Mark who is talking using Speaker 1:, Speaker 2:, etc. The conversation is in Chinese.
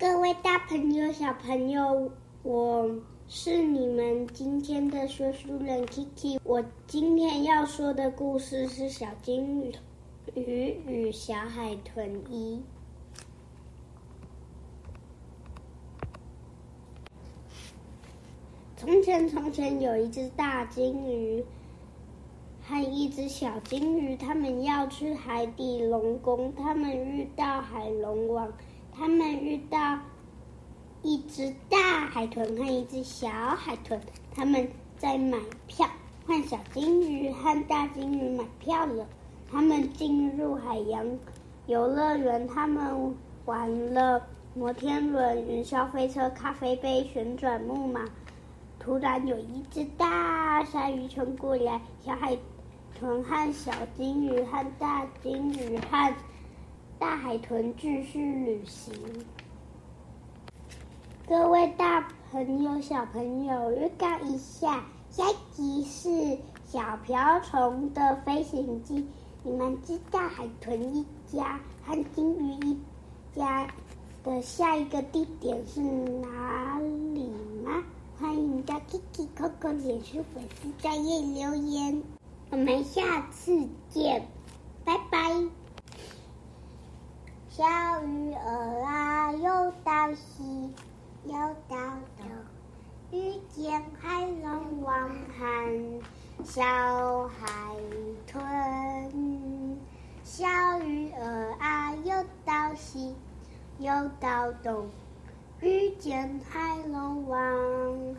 Speaker 1: 各位大朋友、小朋友，我是你们今天的说书人 Kiki。我今天要说的故事是《小金鱼与小海豚一》。从前，从前有一只大金鱼和一只小金鱼，他们要去海底龙宫。他们遇到海龙王。他们遇到一只大海豚和一只小海豚，他们在买票，换小金鱼和大金鱼买票了。他们进入海洋游乐园，他们玩了摩天轮、云霄飞车、咖啡杯、旋转木马。突然有一只大鲨鱼冲过来，小海豚和小金鱼和大金鱼和。大海豚继续旅行。各位大朋友、小朋友，预告一下，下集是小瓢虫的飞行记。你们知道海豚一家和金鱼一家的下一个地点是哪里吗？欢迎到 Kiki Coco 脸书粉丝专页留言。我们下次见，小鱼儿啊，游到西，游到东，遇见海龙王和小海豚。小鱼儿啊，游到西，游到东，遇见海龙王